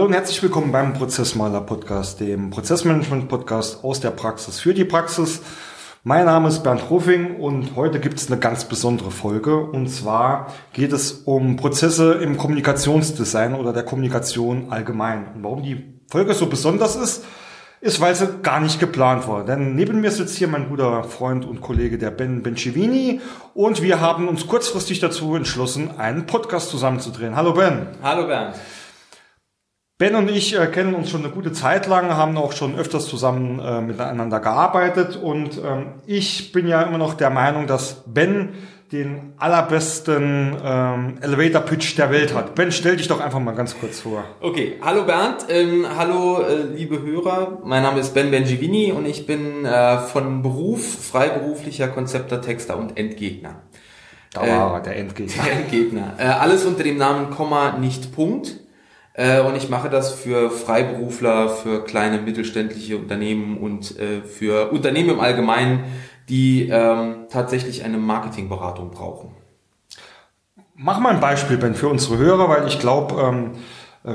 Hallo und herzlich willkommen beim Prozessmaler Podcast, dem Prozessmanagement Podcast aus der Praxis für die Praxis. Mein Name ist Bernd Rufing und heute gibt es eine ganz besondere Folge. Und zwar geht es um Prozesse im Kommunikationsdesign oder der Kommunikation allgemein. Und warum die Folge so besonders ist, ist, weil sie gar nicht geplant war. Denn neben mir sitzt hier mein guter Freund und Kollege, der Ben Bencivini. Und wir haben uns kurzfristig dazu entschlossen, einen Podcast zusammenzudrehen. Hallo Ben. Hallo Bernd. Ben und ich äh, kennen uns schon eine gute Zeit lang, haben auch schon öfters zusammen äh, miteinander gearbeitet und ähm, ich bin ja immer noch der Meinung, dass Ben den allerbesten ähm, Elevator Pitch der Welt hat. Ben, stell dich doch einfach mal ganz kurz vor. Okay, hallo Bernd, ähm, hallo äh, liebe Hörer, mein Name ist Ben Benjivini und ich bin äh, von Beruf freiberuflicher Konzepter, Texter und Endgegner. Da war äh, der Endgegner. Der Endgegner. Äh, alles unter dem Namen Komma, nicht Punkt. Äh, und ich mache das für Freiberufler, für kleine mittelständliche Unternehmen und äh, für Unternehmen im Allgemeinen, die ähm, tatsächlich eine Marketingberatung brauchen. Mach mal ein Beispiel, Ben, für unsere Hörer, weil ich glaube, ähm, äh,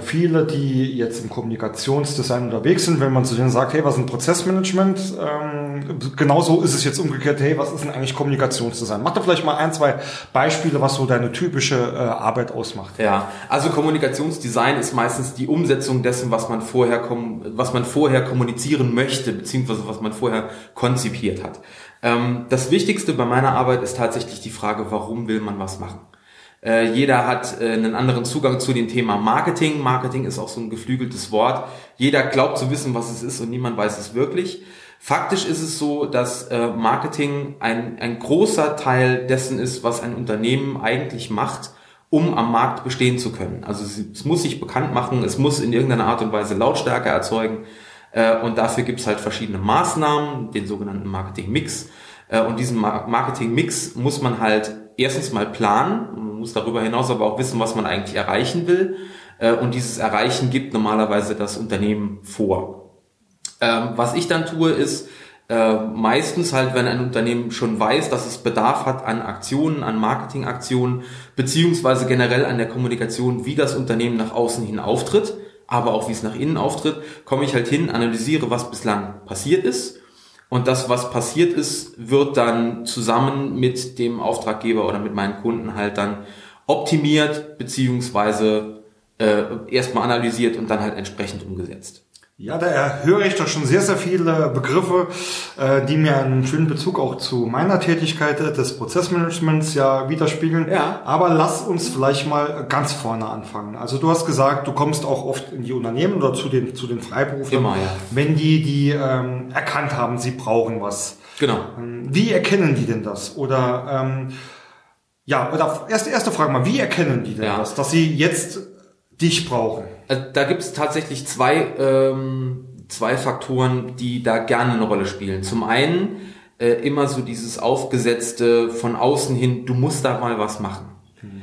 viele, die jetzt im Kommunikationsdesign unterwegs sind, wenn man zu denen sagt, hey, was ist ein Prozessmanagement? Ähm, genauso ist es jetzt umgekehrt, hey, was ist denn eigentlich Kommunikationsdesign? Mach doch vielleicht mal ein, zwei Beispiele, was so deine typische äh, Arbeit ausmacht. Ja, also Kommunikationsdesign ist meistens die Umsetzung dessen, was man vorher, was man vorher kommunizieren möchte, beziehungsweise was man vorher konzipiert hat. Ähm, das Wichtigste bei meiner Arbeit ist tatsächlich die Frage, warum will man was machen? Äh, jeder hat äh, einen anderen Zugang zu dem Thema Marketing. Marketing ist auch so ein geflügeltes Wort. Jeder glaubt zu wissen, was es ist und niemand weiß es wirklich. Faktisch ist es so, dass äh, Marketing ein, ein großer Teil dessen ist, was ein Unternehmen eigentlich macht, um am Markt bestehen zu können. Also es, muss sich bekannt machen, es muss in irgendeiner Art und Weise Lautstärke erzeugen. Und dafür gibt es halt verschiedene Maßnahmen, den sogenannten Marketing-Mix. Und diesen Marketing-Mix muss man halt erstens mal planen, muss darüber hinaus aber auch wissen, was man eigentlich erreichen will. Äh, und dieses Erreichen gibt normalerweise das Unternehmen vor. Ähm, was ich dann tue, ist äh, meistens halt, wenn ein Unternehmen schon weiß, dass es Bedarf hat an Aktionen, an Marketingaktionen, beziehungsweise generell an der Kommunikation, wie das Unternehmen nach außen hin auftritt, aber auch wie es nach innen auftritt, komme ich halt hin, analysiere, was bislang passiert ist und das, was passiert ist, wird dann zusammen mit dem Auftraggeber oder mit meinen Kunden halt dann optimiert beziehungsweise äh, erstmal analysiert und dann halt entsprechend umgesetzt. Ja, da höre ich doch schon sehr, sehr viele Begriffe, äh, die mir einen schönen Bezug auch zu meiner Tätigkeit des Prozessmanagements ja widerspiegeln. Ja. Aber lass uns vielleicht mal ganz vorne anfangen. Also du hast gesagt, du kommst auch oft in die Unternehmen oder zu den, zu den Freiberuflern, Immer, ja. wenn die, die ähm, erkannt haben, sie brauchen was. Genau. Ähm, wie erkennen die denn das? Oder ähm, ja, oder erste, erste Frage mal, wie erkennen die denn ja. das, dass sie jetzt dich brauchen? Also da gibt es tatsächlich zwei, ähm, zwei Faktoren, die da gerne eine Rolle spielen. Zum einen äh, immer so dieses aufgesetzte von außen hin, du musst da mal was machen.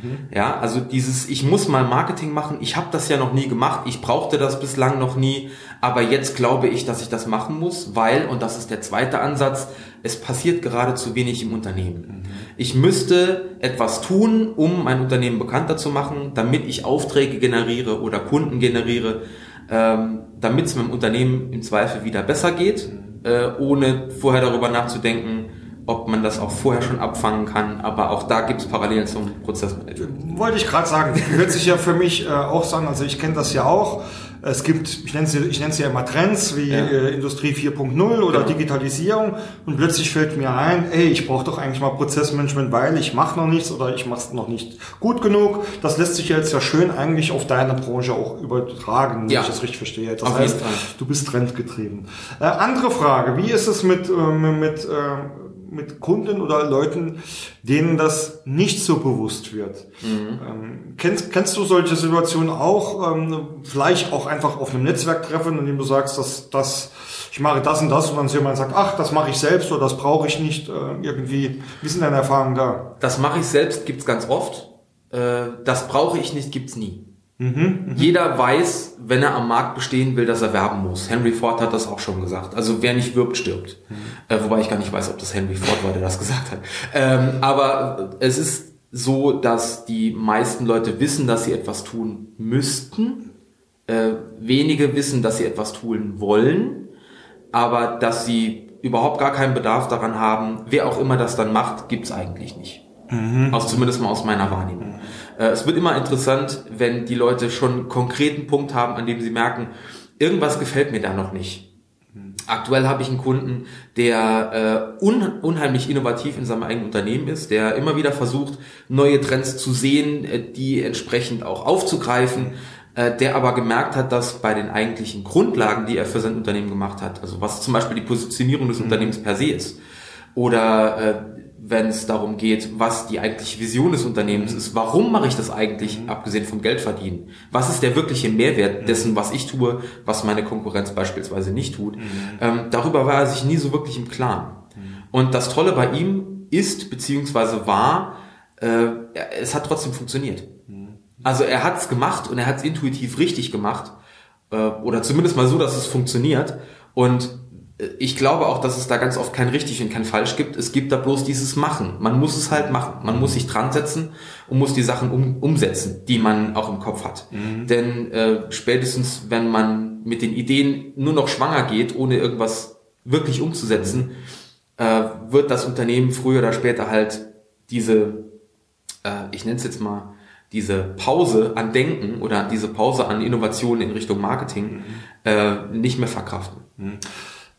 Mhm. Ja, also dieses, ich muss mal Marketing machen, ich habe das ja noch nie gemacht, ich brauchte das bislang noch nie, aber jetzt glaube ich, dass ich das machen muss, weil, und das ist der zweite Ansatz, es passiert gerade zu wenig im Unternehmen. Mhm. Ich müsste etwas tun, um mein Unternehmen bekannter zu machen, damit ich Aufträge generiere oder Kunden generiere, ähm, damit es meinem Unternehmen im Zweifel wieder besser geht, äh, ohne vorher darüber nachzudenken, ob man das auch vorher schon abfangen kann. Aber auch da gibt es Parallelen zum Prozessmanagement. Wollte ich gerade sagen, hört sich ja für mich äh, auch sagen, also ich kenne das ja auch. Es gibt, ich nenne sie, ich nenne sie ja immer Trends wie ja. äh, Industrie 4.0 oder genau. Digitalisierung und plötzlich fällt mir ein, ey, ich brauche doch eigentlich mal Prozessmanagement, weil ich mache noch nichts oder ich mache es noch nicht gut genug. Das lässt sich jetzt ja schön eigentlich auf deine Branche auch übertragen, wenn ja. ich das richtig verstehe. Das auf heißt, du bist trendgetrieben. Äh, andere Frage, wie ist es mit, äh, mit äh, mit Kunden oder Leuten, denen das nicht so bewusst wird. Mhm. Ähm, kennst, kennst du solche Situationen auch? Ähm, vielleicht auch einfach auf einem Netzwerktreffen, in dem du sagst, dass dass ich mache das und das und dann jemand sagt, ach, das mache ich selbst oder das brauche ich nicht. Äh, irgendwie, wie sind deine Erfahrungen da? Das mache ich selbst, gibt's ganz oft. Äh, das brauche ich nicht, gibt's nie. Mhm, mh. Jeder weiß, wenn er am Markt bestehen will, dass er werben muss. Henry Ford hat das auch schon gesagt. Also wer nicht wirbt, stirbt. Mhm. Äh, wobei ich gar nicht weiß, ob das Henry Ford war, der das gesagt hat. Ähm, aber es ist so, dass die meisten Leute wissen, dass sie etwas tun müssten, äh, wenige wissen, dass sie etwas tun wollen, aber dass sie überhaupt gar keinen Bedarf daran haben, wer auch immer das dann macht, gibt's eigentlich nicht. Mhm. Aus, zumindest mal aus meiner Wahrnehmung. Äh, es wird immer interessant, wenn die Leute schon einen konkreten Punkt haben, an dem sie merken, irgendwas gefällt mir da noch nicht. Aktuell habe ich einen Kunden, der äh, un unheimlich innovativ in seinem eigenen Unternehmen ist, der immer wieder versucht, neue Trends zu sehen, äh, die entsprechend auch aufzugreifen, äh, der aber gemerkt hat, dass bei den eigentlichen Grundlagen, die er für sein Unternehmen gemacht hat, also was zum Beispiel die Positionierung des mhm. Unternehmens per se ist, oder äh, wenn es darum geht, was die eigentliche Vision des Unternehmens ist. Warum mache ich das eigentlich, mhm. abgesehen vom Geldverdienen? Was ist der wirkliche Mehrwert mhm. dessen, was ich tue, was meine Konkurrenz beispielsweise nicht tut? Mhm. Ähm, darüber war er sich nie so wirklich im Klaren. Und das Tolle bei ihm ist, beziehungsweise war, äh, es hat trotzdem funktioniert. Also er hat es gemacht und er hat es intuitiv richtig gemacht. Äh, oder zumindest mal so, dass es funktioniert. Und ich glaube auch, dass es da ganz oft kein richtig und kein falsch gibt. Es gibt da bloß dieses Machen. Man muss es halt machen. Man muss sich dran setzen und muss die Sachen um, umsetzen, die man auch im Kopf hat. Mhm. Denn äh, spätestens, wenn man mit den Ideen nur noch schwanger geht, ohne irgendwas wirklich umzusetzen, äh, wird das Unternehmen früher oder später halt diese, äh, ich nenne es jetzt mal, diese Pause an Denken oder diese Pause an Innovationen in Richtung Marketing mhm. äh, nicht mehr verkraften. Mhm.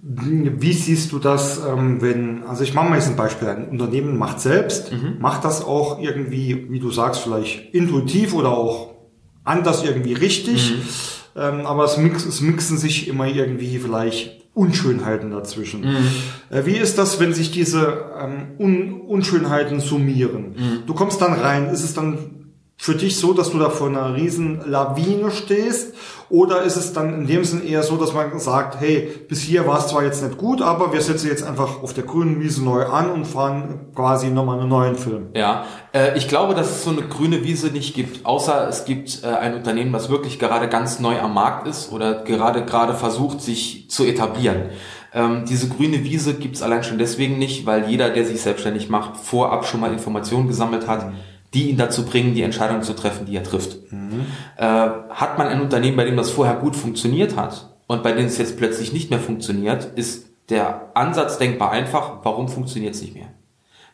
Wie siehst du das, ähm, wenn, also ich mache mal jetzt ein Beispiel, ein Unternehmen macht selbst, mhm. macht das auch irgendwie, wie du sagst, vielleicht intuitiv oder auch anders irgendwie richtig, mhm. ähm, aber es, mix, es mixen sich immer irgendwie vielleicht Unschönheiten dazwischen. Mhm. Äh, wie ist das, wenn sich diese ähm, Un Unschönheiten summieren? Mhm. Du kommst dann rein, ist es dann für dich so, dass du da vor einer riesen Lawine stehst? Oder ist es dann in dem Sinn eher so, dass man sagt, hey, bis hier war es zwar jetzt nicht gut, aber wir setzen jetzt einfach auf der grünen Wiese neu an und fahren quasi nochmal einen neuen Film? Ja, äh, ich glaube, dass es so eine grüne Wiese nicht gibt, außer es gibt äh, ein Unternehmen, das wirklich gerade ganz neu am Markt ist oder gerade gerade versucht, sich zu etablieren. Ähm, diese grüne Wiese gibt es allein schon deswegen nicht, weil jeder, der sich selbstständig macht, vorab schon mal Informationen gesammelt hat. Mhm die ihn dazu bringen, die Entscheidung zu treffen, die er trifft. Mhm. Äh, hat man ein Unternehmen, bei dem das vorher gut funktioniert hat und bei dem es jetzt plötzlich nicht mehr funktioniert, ist der Ansatz denkbar einfach, warum funktioniert es nicht mehr?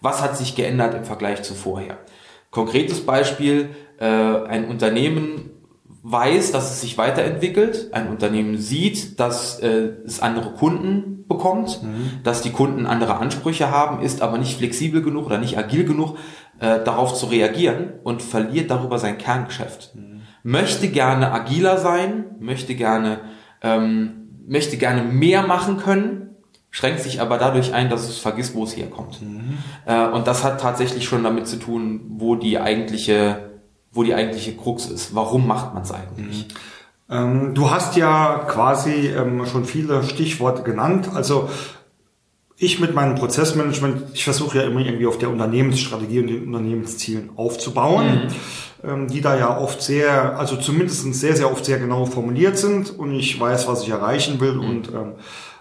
Was hat sich geändert im Vergleich zu vorher? Konkretes Beispiel, äh, ein Unternehmen weiß, dass es sich weiterentwickelt, ein Unternehmen sieht, dass äh, es andere Kunden bekommt, mhm. dass die Kunden andere Ansprüche haben, ist aber nicht flexibel genug oder nicht agil genug, äh, darauf zu reagieren und verliert darüber sein Kerngeschäft. Mhm. Möchte gerne agiler sein, möchte gerne, ähm, möchte gerne mehr machen können, schränkt sich aber dadurch ein, dass es vergisst, wo es herkommt. Mhm. Äh, und das hat tatsächlich schon damit zu tun, wo die eigentliche, wo die eigentliche Krux ist. Warum macht man es eigentlich? Mhm. Ähm, du hast ja quasi ähm, schon viele Stichworte genannt. Also ich mit meinem Prozessmanagement, ich versuche ja immer irgendwie auf der Unternehmensstrategie und den Unternehmenszielen aufzubauen, mhm. ähm, die da ja oft sehr, also zumindest sehr, sehr oft sehr genau formuliert sind und ich weiß, was ich erreichen will mhm. und ähm,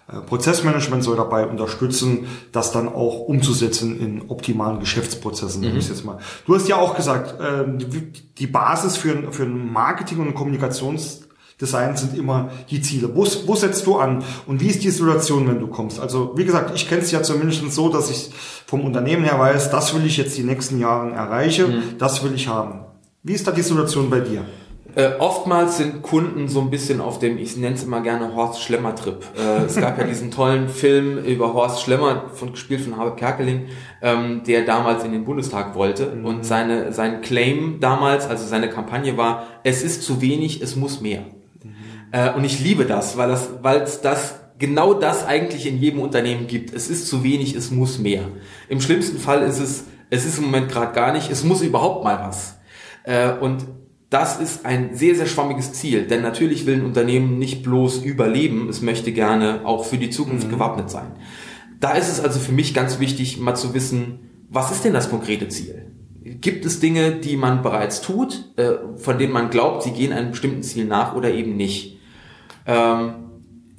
äh, Prozessmanagement soll dabei unterstützen, das dann auch umzusetzen in optimalen Geschäftsprozessen. Mhm. Jetzt mal. Du hast ja auch gesagt, äh, die Basis für, für ein Marketing und Kommunikations Design sind immer die Ziele. Wo, wo setzt du an? Und wie ist die Situation, wenn du kommst? Also wie gesagt, ich kenne es ja zumindest so, dass ich vom Unternehmen her weiß, das will ich jetzt die nächsten Jahre erreiche, mhm. das will ich haben. Wie ist da die Situation bei dir? Äh, oftmals sind Kunden so ein bisschen auf dem, ich nenne es immer gerne Horst Schlemmer Trip. Äh, es gab ja diesen tollen Film über Horst Schlemmer, von, gespielt von Harvey Kerkeling, ähm, der damals in den Bundestag wollte. Mhm. Und seine, sein Claim damals, also seine Kampagne war, es ist zu wenig, es muss mehr. Äh, und ich liebe das, weil das, weil es das genau das eigentlich in jedem Unternehmen gibt. Es ist zu wenig, es muss mehr. Im schlimmsten Fall ist es, es ist im Moment gerade gar nicht, es muss überhaupt mal was. Äh, und das ist ein sehr, sehr schwammiges Ziel, denn natürlich will ein Unternehmen nicht bloß überleben, es möchte gerne auch für die Zukunft mhm. gewappnet sein. Da ist es also für mich ganz wichtig, mal zu wissen, was ist denn das konkrete Ziel? Gibt es Dinge, die man bereits tut, äh, von denen man glaubt, sie gehen einem bestimmten Ziel nach oder eben nicht? Ähm,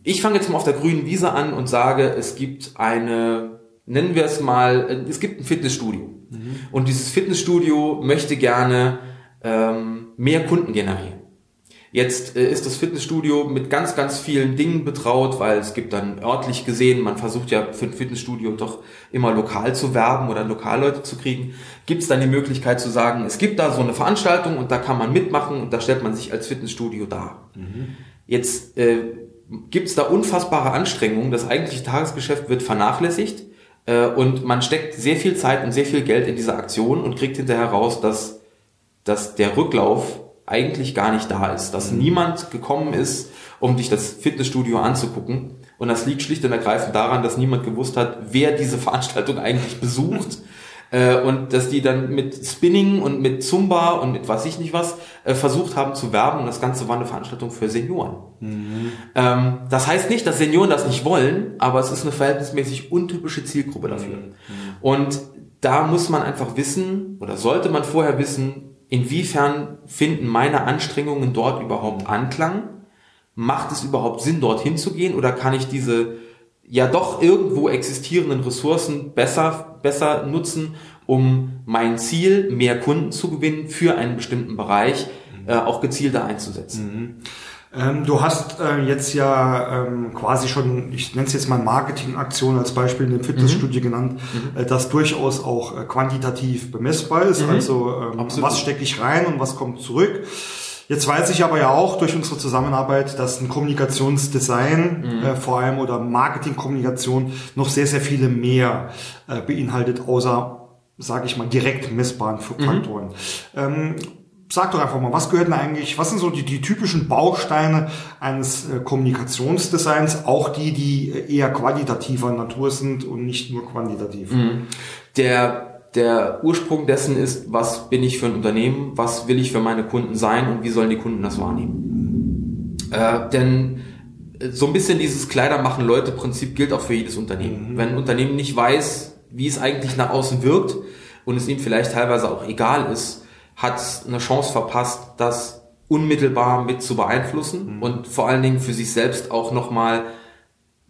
ich fange jetzt mal auf der grünen Wiese an und sage, es gibt eine, nennen wir es mal, es gibt ein Fitnessstudio. Mhm. Und dieses Fitnessstudio möchte gerne ähm, mehr Kunden generieren. Jetzt äh, ist das Fitnessstudio mit ganz, ganz vielen Dingen betraut, weil es gibt dann örtlich gesehen, man versucht ja für ein Fitnessstudio doch immer lokal zu werben oder Lokalleute zu kriegen, gibt es dann die Möglichkeit zu sagen, es gibt da so eine Veranstaltung und da kann man mitmachen und da stellt man sich als Fitnessstudio dar. Mhm. Jetzt äh, gibt es da unfassbare Anstrengungen, das eigentliche Tagesgeschäft wird vernachlässigt äh, und man steckt sehr viel Zeit und sehr viel Geld in diese Aktion und kriegt hinterher raus, dass, dass der Rücklauf eigentlich gar nicht da ist, dass mhm. niemand gekommen ist, um dich das Fitnessstudio anzugucken. Und das liegt schlicht und ergreifend daran, dass niemand gewusst hat, wer diese Veranstaltung eigentlich besucht. Äh, und dass die dann mit Spinning und mit Zumba und mit was ich nicht was äh, versucht haben zu werben. Und das Ganze war eine Veranstaltung für Senioren. Mhm. Ähm, das heißt nicht, dass Senioren das nicht wollen, aber es ist eine verhältnismäßig untypische Zielgruppe dafür. Mhm. Und da muss man einfach wissen oder sollte man vorher wissen, inwiefern finden meine Anstrengungen dort überhaupt Anklang? Macht es überhaupt Sinn, dorthin zu gehen oder kann ich diese ja doch irgendwo existierenden Ressourcen besser, besser nutzen, um mein Ziel, mehr Kunden zu gewinnen für einen bestimmten Bereich, äh, auch gezielter einzusetzen? Mhm. Ähm, du hast äh, jetzt ja ähm, quasi schon, ich nenne es jetzt mal Marketingaktion als Beispiel in dem Fitnessstudio mhm. genannt, mhm. Äh, das durchaus auch äh, quantitativ bemessbar ist. Mhm. Also ähm, was stecke ich rein und was kommt zurück. Jetzt weiß ich aber ja auch durch unsere Zusammenarbeit, dass ein Kommunikationsdesign mhm. äh, vor allem oder Marketingkommunikation noch sehr, sehr viele mehr äh, beinhaltet, außer sage ich mal, direkt messbaren mhm. Faktoren. Mhm. Ähm, sag doch einfach mal, was gehört denn eigentlich, was sind so die, die typischen Bausteine eines äh, Kommunikationsdesigns, auch die, die eher qualitativer Natur sind und nicht nur quantitativ? Mhm. Der, der Ursprung dessen ist, was bin ich für ein Unternehmen, was will ich für meine Kunden sein und wie sollen die Kunden das wahrnehmen? Äh, denn äh, so ein bisschen dieses Kleider machen Leute Prinzip gilt auch für jedes Unternehmen. Mhm. Wenn ein Unternehmen nicht weiß, wie es eigentlich nach außen wirkt und es ihm vielleicht teilweise auch egal ist, hat eine Chance verpasst, das unmittelbar mit zu beeinflussen mhm. und vor allen Dingen für sich selbst auch nochmal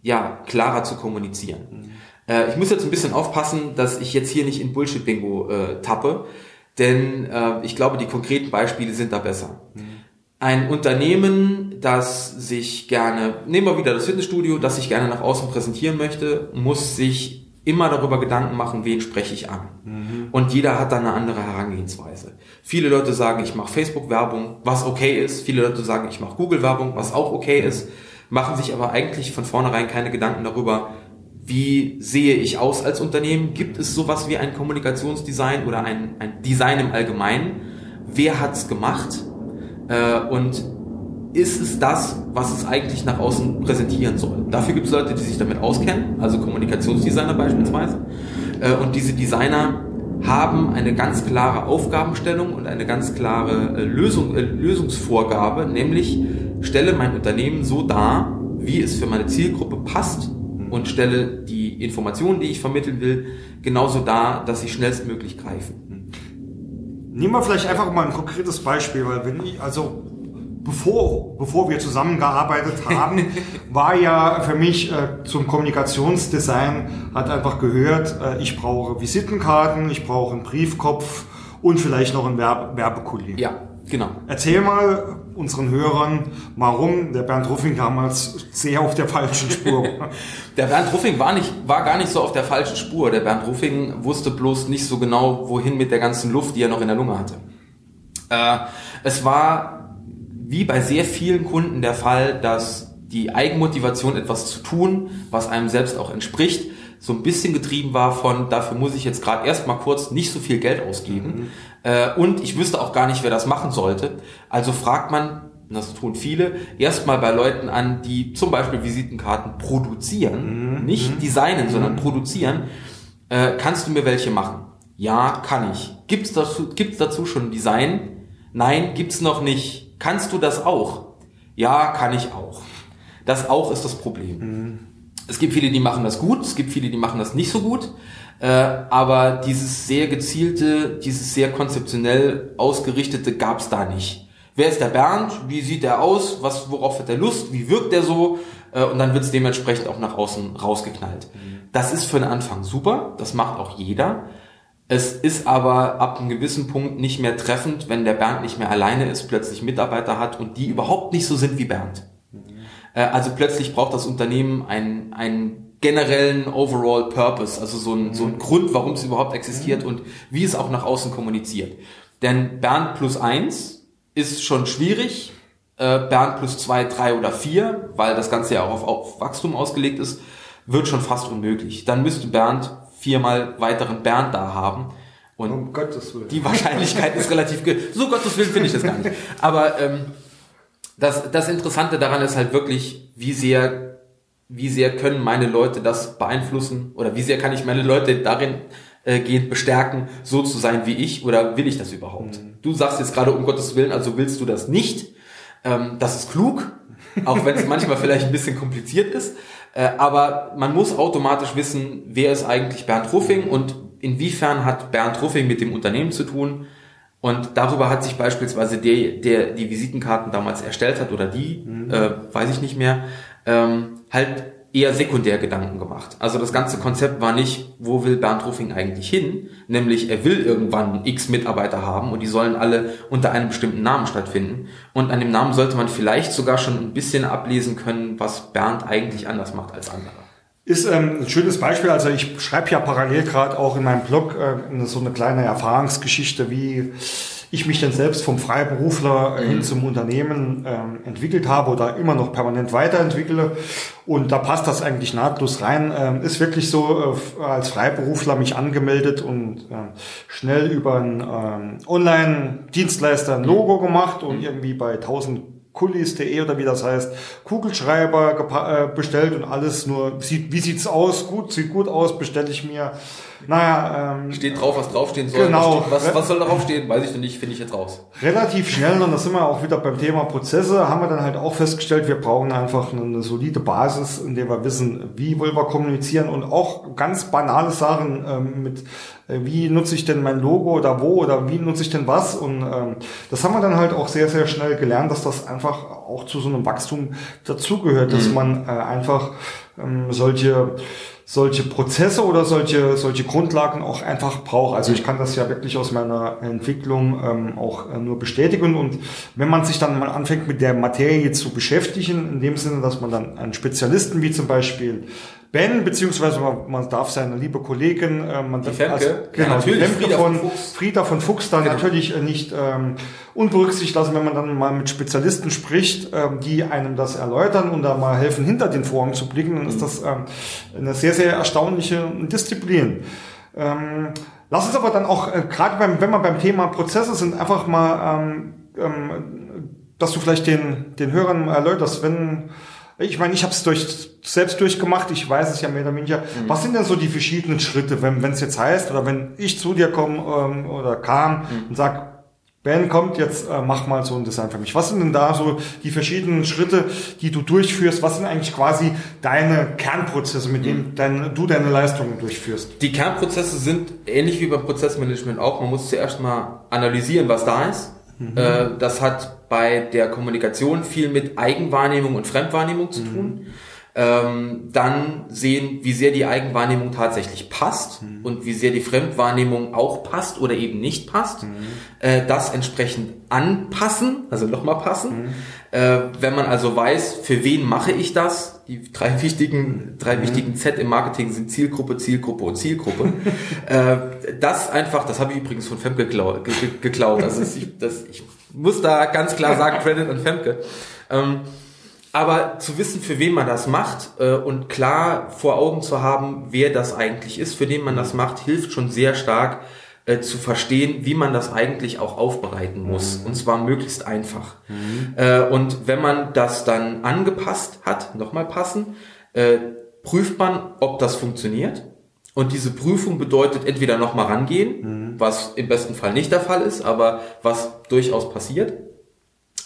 ja, klarer zu kommunizieren. Mhm. Äh, ich muss jetzt ein bisschen aufpassen, dass ich jetzt hier nicht in Bullshit-Bingo äh, tappe, denn äh, ich glaube, die konkreten Beispiele sind da besser. Mhm. Ein Unternehmen, das sich gerne, nehmen wir wieder das Fitnessstudio, das sich gerne nach außen präsentieren möchte, muss sich immer darüber Gedanken machen, wen spreche ich an. Mhm. Und jeder hat da eine andere Herangehensweise. Viele Leute sagen, ich mache Facebook-Werbung, was okay ist. Viele Leute sagen, ich mache Google-Werbung, was auch okay ist. Machen sich aber eigentlich von vornherein keine Gedanken darüber, wie sehe ich aus als Unternehmen? Gibt es sowas wie ein Kommunikationsdesign oder ein, ein Design im Allgemeinen? Wer hat's gemacht? Äh, und ist es das, was es eigentlich nach außen präsentieren soll. Dafür gibt es Leute, die sich damit auskennen, also Kommunikationsdesigner beispielsweise. Äh, und diese Designer haben eine ganz klare Aufgabenstellung und eine ganz klare äh, Lösung, äh, Lösungsvorgabe, nämlich stelle mein Unternehmen so dar, wie es für meine Zielgruppe passt und stelle die Informationen, die ich vermitteln will, genauso dar, dass sie schnellstmöglich greifen. Nehmen wir vielleicht einfach mal ein konkretes Beispiel, weil wenn ich, also bevor, bevor wir zusammengearbeitet haben, war ja für mich äh, zum Kommunikationsdesign hat einfach gehört, äh, ich brauche Visitenkarten, ich brauche einen Briefkopf und vielleicht noch ein Werbe Werbekuli. Ja, genau. Erzähl mal unseren Hörern, warum der Bernd Ruffing damals sehr auf der falschen Spur war. der Bernd Ruffing war, nicht, war gar nicht so auf der falschen Spur. Der Bernd Ruffing wusste bloß nicht so genau, wohin mit der ganzen Luft, die er noch in der Lunge hatte. Äh, es war wie bei sehr vielen Kunden der Fall, dass die Eigenmotivation, etwas zu tun, was einem selbst auch entspricht, so ein bisschen getrieben war von, dafür muss ich jetzt gerade erstmal kurz nicht so viel Geld ausgeben. Mhm. Äh, und ich wüsste auch gar nicht, wer das machen sollte. Also fragt man, das tun viele, erstmal bei Leuten an, die zum Beispiel Visitenkarten produzieren, mhm. nicht mhm. designen, mhm. sondern produzieren. Äh, kannst du mir welche machen? Ja, kann ich. Gibt's dazu, gibt's dazu schon Design? Nein, gibt's noch nicht. Kannst du das auch? Ja, kann ich auch. Das auch ist das Problem. Mhm. Es gibt viele, die machen das gut, es gibt viele, die machen das nicht so gut. Äh, aber dieses sehr gezielte, dieses sehr konzeptionell ausgerichtete gab's da nicht. Wer ist der Bernd? Wie sieht er aus? Was, worauf hat er Lust? Wie wirkt er so? Äh, und dann wird's dementsprechend auch nach außen rausgeknallt. Mhm. Das ist für den Anfang super, das macht auch jeder. Es ist aber ab einem gewissen Punkt nicht mehr treffend, wenn der Bernd nicht mehr alleine ist, plötzlich Mitarbeiter hat und die überhaupt nicht so sind wie Bernd. Äh, also plötzlich braucht das Unternehmen einen, einen generellen Overall Purpose, also so ein, so ein Grund, warum es überhaupt existiert und wie es auch nach außen kommuniziert. Denn Bernd plus eins ist schon schwierig, äh, Bernd plus zwei, drei oder vier, weil das Ganze ja auch auf, auf Wachstum ausgelegt ist, wird schon fast unmöglich. Dann müsste Bernd viermal weiteren Bernd da haben. Und um Gottes Willen. die Wahrscheinlichkeit ist relativ, so Gottes Willen finde ich das gar nicht. Aber ähm, das, das Interessante daran ist halt wirklich, wie sehr, wie sehr können meine Leute das beeinflussen oder wie sehr kann ich meine Leute darin äh, gehend bestärken, so zu sein wie ich oder will ich das überhaupt? Mhm. Du sagst jetzt gerade um Gottes Willen, also willst du das nicht? Ähm, das ist klug, auch wenn es manchmal vielleicht ein bisschen kompliziert ist. Äh, aber man muss automatisch wissen, wer ist eigentlich Bernd Ruffing und inwiefern hat Bernd Ruffing mit dem Unternehmen zu tun. Und darüber hat sich beispielsweise der, der die Visitenkarten damals erstellt hat oder die, mhm. äh, weiß ich nicht mehr, ähm, halt eher sekundär Gedanken gemacht. Also das ganze Konzept war nicht, wo will Bernd Ruffing eigentlich hin? Nämlich, er will irgendwann x Mitarbeiter haben und die sollen alle unter einem bestimmten Namen stattfinden. Und an dem Namen sollte man vielleicht sogar schon ein bisschen ablesen können, was Bernd eigentlich anders macht als andere. Ist ähm, ein schönes Beispiel. Also ich schreibe ja parallel gerade auch in meinem Blog äh, so eine kleine Erfahrungsgeschichte, wie ich mich dann selbst vom Freiberufler äh, mhm. hin zum Unternehmen ähm, entwickelt habe oder immer noch permanent weiterentwickle. Und da passt das eigentlich nahtlos rein. Ähm, ist wirklich so, äh, als Freiberufler mich angemeldet und äh, schnell über einen ähm, Online-Dienstleister ein Logo gemacht und mhm. irgendwie bei 1000 Kulis.de oder wie das heißt, Kugelschreiber äh, bestellt und alles nur, sieht, wie sieht's aus? Gut, sieht gut aus, bestelle ich mir. Naja, ähm, Steht drauf, was draufstehen soll. Genau. Was, was soll darauf stehen? Weiß ich noch nicht, finde ich jetzt raus. Relativ schnell, und da sind wir auch wieder beim Thema Prozesse, haben wir dann halt auch festgestellt, wir brauchen einfach eine solide Basis, in der wir wissen, wie wollen wir kommunizieren und auch ganz banale Sachen ähm, mit äh, wie nutze ich denn mein Logo oder wo oder wie nutze ich denn was. Und ähm, das haben wir dann halt auch sehr, sehr schnell gelernt, dass das einfach auch zu so einem Wachstum dazugehört, dass mhm. man äh, einfach ähm, solche solche Prozesse oder solche, solche Grundlagen auch einfach braucht. Also ich kann das ja wirklich aus meiner Entwicklung ähm, auch äh, nur bestätigen. Und wenn man sich dann mal anfängt mit der Materie zu beschäftigen, in dem Sinne, dass man dann einen Spezialisten wie zum Beispiel Ben, beziehungsweise man, man darf seine liebe Kollegin, äh, man die Femke, also, genau, ja, natürlich, Femke Frieda von, von Fuchs. Frieda von Fuchs dann genau. natürlich äh, nicht ähm, unberücksichtigt lassen, wenn man dann mal mit Spezialisten spricht, ähm, die einem das erläutern und da mal helfen, hinter den Vorhang zu blicken, dann mhm. ist das ähm, eine sehr, sehr erstaunliche Disziplin. Ähm, lass uns aber dann auch, äh, gerade beim, wenn wir beim Thema Prozesse sind, einfach mal, ähm, ähm, dass du vielleicht den, den Hörern erläuterst, wenn ich meine, ich habe es durch, selbst durchgemacht, ich weiß es ja mehr oder weniger. Mhm. Was sind denn so die verschiedenen Schritte, wenn es jetzt heißt, oder wenn ich zu dir komme ähm, oder kam mhm. und sag, Ben kommt, jetzt äh, mach mal so ein Design für mich. Was sind denn da so die verschiedenen Schritte, die du durchführst? Was sind eigentlich quasi deine Kernprozesse, mit denen mhm. dein, du deine Leistungen durchführst? Die Kernprozesse sind ähnlich wie beim Prozessmanagement auch. Man muss zuerst mal analysieren, was da ist. Mhm. Äh, das hat bei der Kommunikation viel mit Eigenwahrnehmung und Fremdwahrnehmung zu tun. Mhm. Ähm, dann sehen, wie sehr die Eigenwahrnehmung tatsächlich passt mhm. und wie sehr die Fremdwahrnehmung auch passt oder eben nicht passt. Mhm. Äh, das entsprechend anpassen, also nochmal passen. Mhm. Äh, wenn man also weiß, für wen mache ich das, die drei wichtigen, drei mhm. wichtigen Z im Marketing sind Zielgruppe, Zielgruppe und Zielgruppe. äh, das einfach, das habe ich übrigens von Femke geklaut. geklaut. Also ich, das, ich muss da ganz klar sagen, Credit an Femke. Ähm, aber zu wissen, für wen man das macht äh, und klar vor Augen zu haben, wer das eigentlich ist, für den man das macht, hilft schon sehr stark äh, zu verstehen, wie man das eigentlich auch aufbereiten muss. Mhm. Und zwar möglichst einfach. Mhm. Äh, und wenn man das dann angepasst hat, nochmal passen, äh, prüft man, ob das funktioniert. Und diese Prüfung bedeutet entweder nochmal rangehen, mhm. was im besten Fall nicht der Fall ist, aber was durchaus passiert.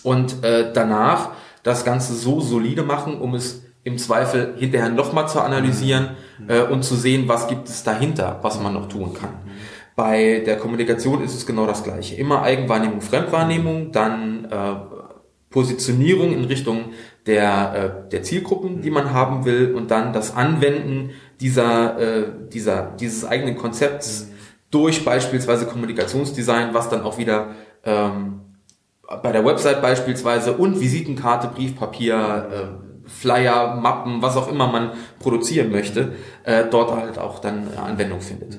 Und äh, danach das Ganze so solide machen, um es im Zweifel hinterher nochmal zu analysieren mhm. äh, und zu sehen, was gibt es dahinter, was man noch tun kann. Mhm. Bei der Kommunikation ist es genau das Gleiche. Immer Eigenwahrnehmung, Fremdwahrnehmung, dann äh, Positionierung in Richtung der, äh, der Zielgruppen, die man haben will, und dann das Anwenden dieser, äh, dieser, dieses eigenen Konzepts durch beispielsweise Kommunikationsdesign, was dann auch wieder ähm, bei der Website beispielsweise und Visitenkarte, Briefpapier, äh, Flyer, Mappen, was auch immer man produzieren möchte, äh, dort halt auch dann Anwendung findet.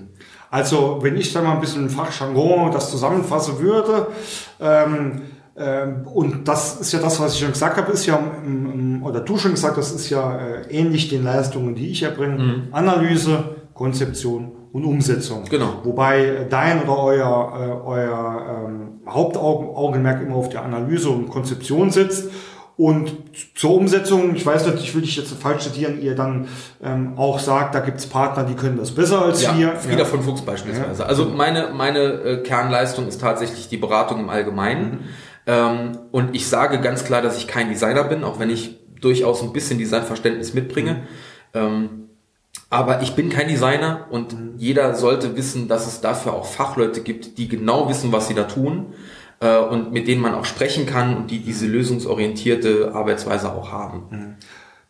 Also wenn ich da mal ein bisschen Fachjargon das zusammenfassen würde, ähm, ähm, und das ist ja das, was ich schon gesagt habe, ist ja, oder du schon gesagt, das ist ja äh, ähnlich den Leistungen, die ich erbringe. Mhm. Analyse, Konzeption und Umsetzung. Genau. Wobei dein oder euer, äh, euer ähm, Hauptaugenmerk immer auf der Analyse und Konzeption sitzt. Und zur Umsetzung, ich weiß nicht, ich will dich jetzt falsch zitieren, ihr dann ähm, auch sagt, da gibt's Partner, die können das besser als ja, wir. Frieda ja. von Fuchs beispielsweise. Ja. Also meine, meine äh, Kernleistung ist tatsächlich die Beratung im Allgemeinen. Mhm. Ähm, und ich sage ganz klar, dass ich kein Designer bin, auch wenn ich durchaus ein bisschen Designverständnis mitbringe. Mhm. Ähm, aber ich bin kein Designer und mhm. jeder sollte wissen, dass es dafür auch Fachleute gibt, die genau wissen, was sie da tun äh, und mit denen man auch sprechen kann und die diese lösungsorientierte Arbeitsweise auch haben. Mhm.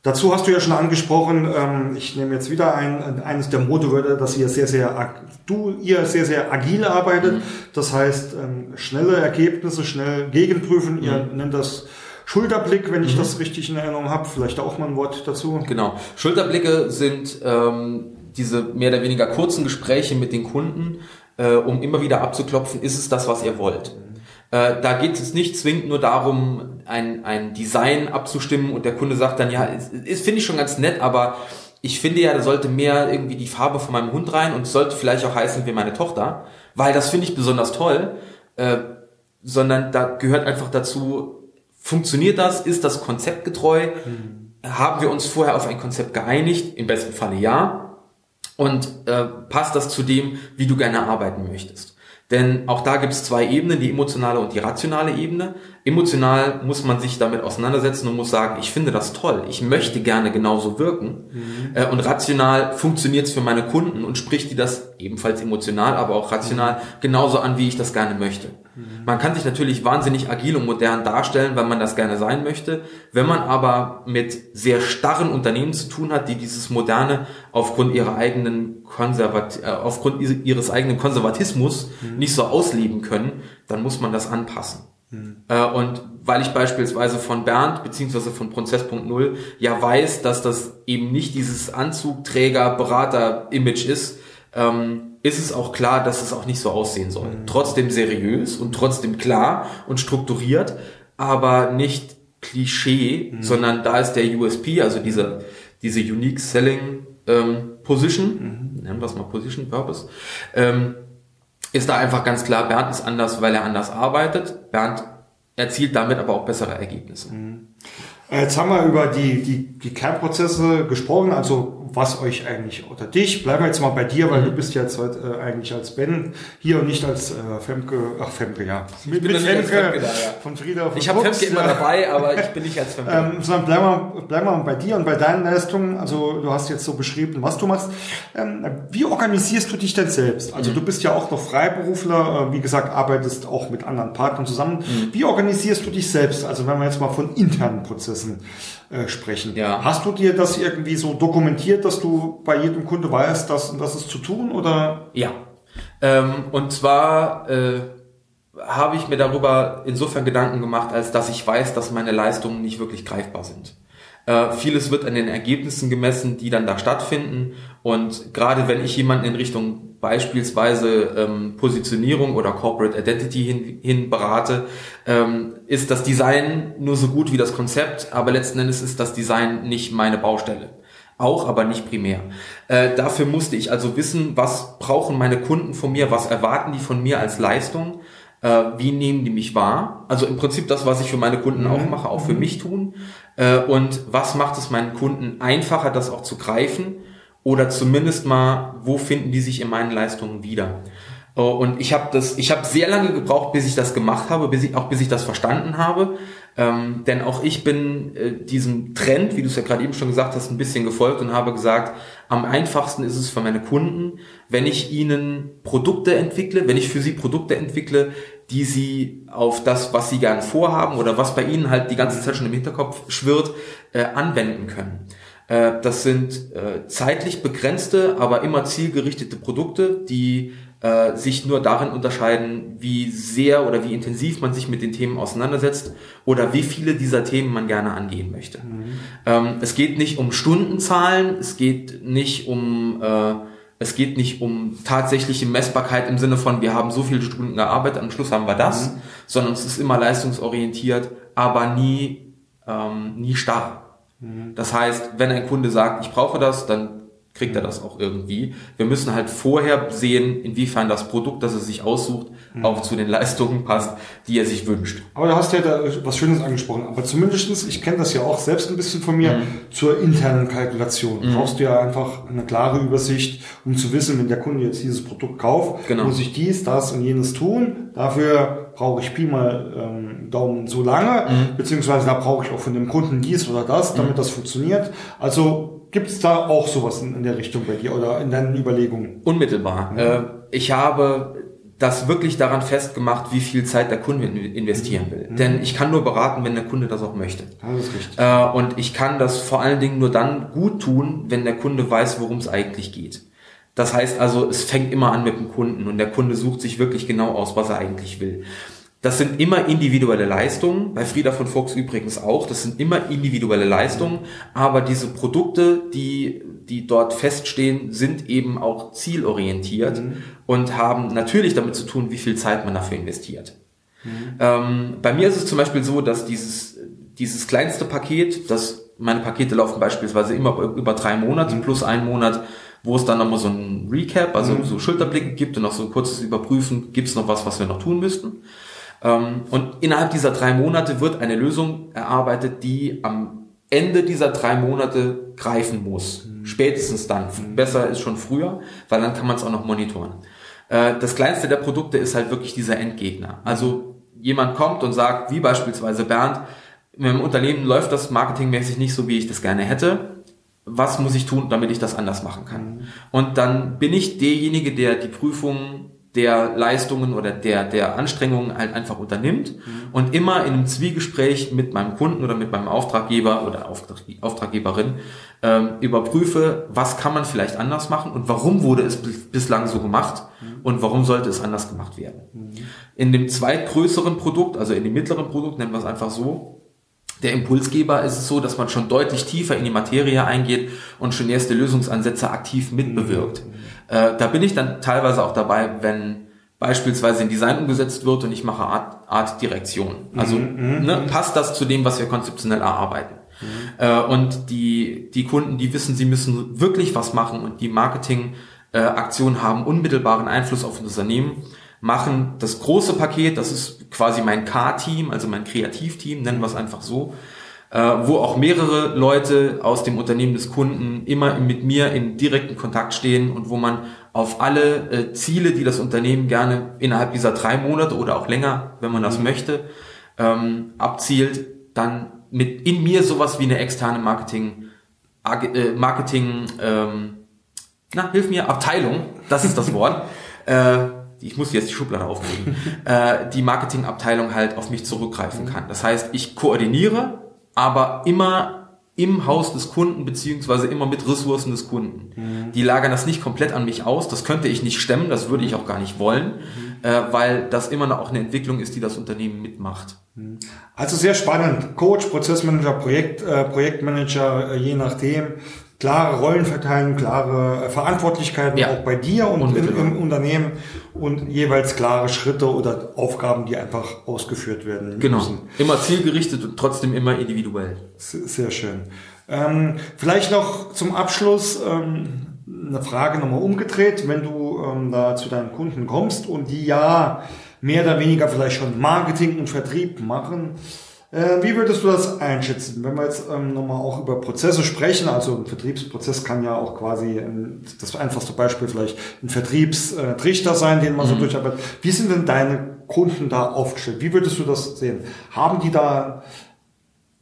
Dazu hast du ja schon angesprochen, ähm, ich nehme jetzt wieder ein, eines der Modewörter, dass ihr sehr, sehr, du, ihr sehr, sehr agil arbeitet. Mhm. Das heißt, ähm, schnelle Ergebnisse, schnell gegenprüfen. Ihr nennt das Schulterblick, wenn ich mhm. das richtig in Erinnerung habe. Vielleicht auch mal ein Wort dazu. Genau. Schulterblicke sind ähm, diese mehr oder weniger kurzen Gespräche mit den Kunden, äh, um immer wieder abzuklopfen, ist es das, was ihr wollt. Äh, da geht es nicht zwingend nur darum, ein, ein Design abzustimmen und der Kunde sagt dann, ja, ist, ist finde ich schon ganz nett, aber ich finde ja, da sollte mehr irgendwie die Farbe von meinem Hund rein und sollte vielleicht auch heißen wie meine Tochter, weil das finde ich besonders toll, äh, sondern da gehört einfach dazu, Funktioniert das? Ist das konzeptgetreu? Mhm. Haben wir uns vorher auf ein Konzept geeinigt? Im besten Falle ja. Und äh, passt das zu dem, wie du gerne arbeiten möchtest? Denn auch da gibt es zwei Ebenen, die emotionale und die rationale Ebene. Emotional muss man sich damit auseinandersetzen und muss sagen, ich finde das toll, ich möchte gerne genauso wirken. Mhm. Äh, und rational funktioniert es für meine Kunden und spricht die das ebenfalls emotional, aber auch rational genauso an, wie ich das gerne möchte. Mhm. Man kann sich natürlich wahnsinnig agil und modern darstellen, weil man das gerne sein möchte. Wenn man aber mit sehr starren Unternehmen zu tun hat, die dieses Moderne aufgrund ihrer eigenen Konservat äh, aufgrund ihres eigenen Konservatismus mhm. nicht so ausleben können, dann muss man das anpassen. Mhm. Äh, und weil ich beispielsweise von Bernd beziehungsweise von Prozess.0 ja weiß, dass das eben nicht dieses Anzugträger-Berater-Image ist, ähm, ist es auch klar, dass es auch nicht so aussehen soll. Mhm. Trotzdem seriös und trotzdem klar und strukturiert, aber nicht Klischee, mhm. sondern da ist der USP, also diese, diese Unique Selling ähm, Position, mhm. nennen wir es mal Position Purpose, ähm, ist da einfach ganz klar, Bernd ist anders, weil er anders arbeitet. Bernd erzielt damit aber auch bessere Ergebnisse. Mhm. Jetzt haben wir über die, die, die Kernprozesse gesprochen, also was euch eigentlich oder dich. Bleiben wir jetzt mal bei dir, weil mhm. du bist jetzt heute äh, eigentlich als Ben hier und nicht als äh, Femke, ach Femke, ja. Mit, mit Femke, Femke da, ja. von Frieda von Ich habe Femke immer dabei, aber ich bin nicht als Femke. ähm, sondern bleiben wir, bleiben wir bei dir und bei deinen Leistungen. Also du hast jetzt so beschrieben, was du machst. Ähm, wie organisierst du dich denn selbst? Also mhm. du bist ja auch noch Freiberufler, äh, wie gesagt, arbeitest auch mit anderen Partnern zusammen. Mhm. Wie organisierst du dich selbst? Also wenn wir jetzt mal von internen Prozessen äh, sprechen. Ja. Hast du dir das irgendwie so dokumentiert, dass du bei jedem Kunde weißt, dass das ist zu tun oder? Ja. Ähm, und zwar äh, habe ich mir darüber insofern Gedanken gemacht, als dass ich weiß, dass meine Leistungen nicht wirklich greifbar sind. Äh, vieles wird an den Ergebnissen gemessen, die dann da stattfinden. Und gerade wenn ich jemanden in Richtung beispielsweise ähm, Positionierung oder Corporate Identity hin, hin berate, ähm, ist das Design nur so gut wie das Konzept, aber letzten Endes ist das Design nicht meine Baustelle. Auch, aber nicht primär. Äh, dafür musste ich also wissen, was brauchen meine Kunden von mir, was erwarten die von mir als Leistung wie nehmen die mich wahr? Also im Prinzip das, was ich für meine Kunden auch mhm. mache, auch für mhm. mich tun. Äh, und was macht es meinen Kunden einfacher, das auch zu greifen? Oder zumindest mal, wo finden die sich in meinen Leistungen wieder? Äh, und ich habe das, ich habe sehr lange gebraucht, bis ich das gemacht habe, bis ich auch bis ich das verstanden habe. Ähm, denn auch ich bin äh, diesem Trend, wie du es ja gerade eben schon gesagt hast, ein bisschen gefolgt und habe gesagt, am einfachsten ist es für meine Kunden, wenn ich ihnen Produkte entwickle, wenn ich für sie Produkte entwickle, die sie auf das, was sie gern vorhaben oder was bei ihnen halt die ganze Zeit schon im Hinterkopf schwirrt, äh, anwenden können. Äh, das sind äh, zeitlich begrenzte, aber immer zielgerichtete Produkte, die äh, sich nur darin unterscheiden, wie sehr oder wie intensiv man sich mit den Themen auseinandersetzt oder wie viele dieser Themen man gerne angehen möchte. Mhm. Ähm, es geht nicht um Stundenzahlen, es geht nicht um äh, es geht nicht um tatsächliche Messbarkeit im Sinne von, wir haben so viele Stunden gearbeitet, am Schluss haben wir das, mhm. sondern es ist immer leistungsorientiert, aber nie, ähm, nie starr. Mhm. Das heißt, wenn ein Kunde sagt, ich brauche das, dann kriegt er das auch irgendwie. Wir müssen halt vorher sehen, inwiefern das Produkt, das er sich aussucht, mhm. auch zu den Leistungen passt, die er sich wünscht. Aber du hast ja da was Schönes angesprochen. Aber zumindestens, ich kenne das ja auch selbst ein bisschen von mir, mhm. zur internen Kalkulation. Mhm. Brauchst du ja einfach eine klare Übersicht, um zu wissen, wenn der Kunde jetzt dieses Produkt kauft, genau. muss ich dies, das und jenes tun. Dafür brauche ich Pi mal ähm, Daumen so lange, mhm. beziehungsweise da brauche ich auch von dem Kunden dies oder das, damit mhm. das funktioniert. Also Gibt es da auch sowas in, in, der Richtung bei dir oder in deinen Überlegungen? Unmittelbar. Mhm. Äh, ich habe das wirklich daran festgemacht, wie viel Zeit der Kunde investieren will. Mhm. Denn ich kann nur beraten, wenn der Kunde das auch möchte. Das ist richtig. Äh, und ich kann das vor allen Dingen nur dann gut tun, wenn der Kunde weiß, worum es eigentlich geht. Das heißt also, es fängt immer an mit dem Kunden und der Kunde sucht sich wirklich genau aus, was er eigentlich will. Das sind immer individuelle Leistungen, bei Frieda von Fuchs übrigens auch. Das sind immer individuelle Leistungen, aber diese Produkte, die, die dort feststehen, sind eben auch zielorientiert mhm. und haben natürlich damit zu tun, wie viel Zeit man dafür investiert. Mhm. Ähm, bei mir ist es zum Beispiel so, dass dieses, dieses kleinste Paket, das meine Pakete laufen beispielsweise immer über drei Monate mhm. plus ein Monat, wo es dann nochmal so ein Recap, also mhm. so Schulterblicke gibt und noch so ein kurzes Überprüfen, gibt es noch was, was wir noch tun müssten. Ähm, und innerhalb dieser drei Monate wird eine Lösung erarbeitet, die am Ende dieser drei Monate greifen muss. Mhm. Spätestens dann. Mhm. Besser ist schon früher, weil dann kann man es auch noch monitoren. Äh, das kleinste der Produkte ist halt wirklich dieser Endgegner. Also jemand kommt und sagt, wie beispielsweise Bernd, dem Unternehmen läuft das marketingmäßig nicht so, wie ich das gerne hätte. Was muss ich tun, damit ich das anders machen kann? Mhm. Und dann bin ich derjenige, der die Prüfung der Leistungen oder der, der Anstrengungen halt einfach unternimmt mhm. und immer in einem Zwiegespräch mit meinem Kunden oder mit meinem Auftraggeber oder Auftrag, Auftraggeberin ähm, überprüfe, was kann man vielleicht anders machen und warum wurde es bislang so gemacht mhm. und warum sollte es anders gemacht werden. Mhm. In dem zweitgrößeren Produkt, also in dem mittleren Produkt, nennen wir es einfach so, der Impulsgeber ist es so, dass man schon deutlich tiefer in die Materie eingeht und schon erste Lösungsansätze aktiv mitbewirkt. Mhm. Äh, da bin ich dann teilweise auch dabei, wenn beispielsweise ein Design umgesetzt wird und ich mache Art, Art Direktion. Also mhm, mhm, ne, passt das zu dem, was wir konzeptionell erarbeiten. Mhm. Äh, und die, die Kunden, die wissen, sie müssen wirklich was machen und die Marketingaktionen äh, haben unmittelbaren Einfluss auf das Unternehmen, machen das große Paket, das ist quasi mein K-Team, also mein Kreativteam, nennen wir es einfach so, äh, wo auch mehrere Leute aus dem Unternehmen des Kunden immer mit mir in direkten Kontakt stehen und wo man auf alle äh, Ziele, die das Unternehmen gerne innerhalb dieser drei Monate oder auch länger, wenn man das mhm. möchte, ähm, abzielt, dann mit in mir sowas wie eine externe Marketing, äh, Marketing, ähm, na, hilf mir, Abteilung, das ist das Wort, äh, ich muss jetzt die Schublade aufnehmen, äh, die Marketingabteilung halt auf mich zurückgreifen kann. Das heißt, ich koordiniere aber immer im Haus des Kunden beziehungsweise immer mit Ressourcen des Kunden. Mhm. Die lagern das nicht komplett an mich aus. Das könnte ich nicht stemmen, das würde ich auch gar nicht wollen, mhm. äh, weil das immer noch auch eine Entwicklung ist, die das Unternehmen mitmacht. Mhm. Also sehr spannend. Coach, Prozessmanager, Projekt, äh, Projektmanager, äh, je nachdem klare Rollenverteilung, klare äh, Verantwortlichkeiten ja. auch bei dir und im, im, Unternehmen und jeweils klare Schritte oder Aufgaben, die einfach ausgeführt werden genau. müssen. Immer zielgerichtet und trotzdem immer individuell. Sehr schön. Ähm, vielleicht noch zum Abschluss ähm, eine Frage nochmal umgedreht, wenn du ähm, da zu deinen Kunden kommst und die ja mehr oder weniger vielleicht schon Marketing und Vertrieb machen, wie würdest du das einschätzen, wenn wir jetzt ähm, nochmal auch über Prozesse sprechen? Also ein Vertriebsprozess kann ja auch quasi ein, das einfachste Beispiel vielleicht ein Vertriebstrichter sein, den man mhm. so durcharbeitet. Wie sind denn deine Kunden da aufgestellt? Wie würdest du das sehen? Haben die da,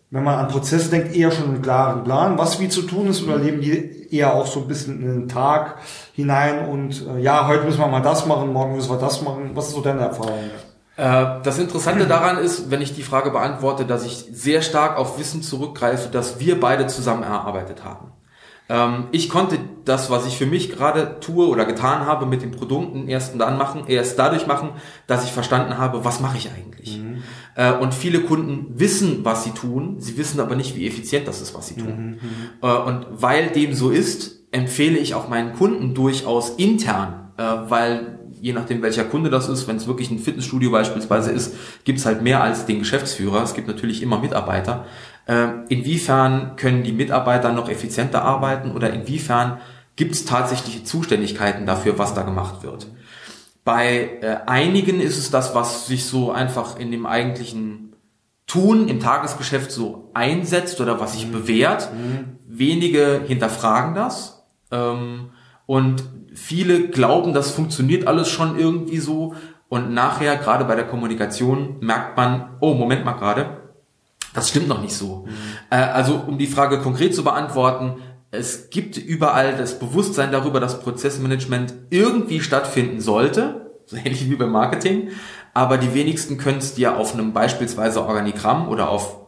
wenn man an Prozesse denkt, eher schon einen klaren Plan, was wie zu tun ist, oder leben die eher auch so ein bisschen in den Tag hinein und äh, ja, heute müssen wir mal das machen, morgen müssen wir das machen? Was ist so deine Erfahrung? Äh, das Interessante daran ist, wenn ich die Frage beantworte, dass ich sehr stark auf Wissen zurückgreife, das wir beide zusammen erarbeitet haben. Ähm, ich konnte das, was ich für mich gerade tue oder getan habe, mit den Produkten erst dann machen, erst dadurch machen, dass ich verstanden habe, was mache ich eigentlich. Mhm. Äh, und viele Kunden wissen, was sie tun, sie wissen aber nicht, wie effizient das ist, was sie tun. Mhm. Äh, und weil dem so ist, empfehle ich auch meinen Kunden durchaus intern, weil je nachdem welcher Kunde das ist, wenn es wirklich ein Fitnessstudio beispielsweise ist, gibt es halt mehr als den Geschäftsführer. Es gibt natürlich immer Mitarbeiter. Ähm, inwiefern können die Mitarbeiter noch effizienter arbeiten oder inwiefern gibt es tatsächliche Zuständigkeiten dafür, was da gemacht wird. Bei äh, einigen ist es das, was sich so einfach in dem eigentlichen Tun im Tagesgeschäft so einsetzt oder was sich mhm. bewährt. Mhm. Wenige hinterfragen das. Ähm, und viele glauben, das funktioniert alles schon irgendwie so. Und nachher, gerade bei der Kommunikation, merkt man, oh, Moment mal gerade, das stimmt noch nicht so. Mhm. Äh, also um die Frage konkret zu beantworten, es gibt überall das Bewusstsein darüber, dass Prozessmanagement irgendwie stattfinden sollte, so ähnlich wie beim Marketing, aber die wenigsten können es dir auf einem beispielsweise Organigramm oder auf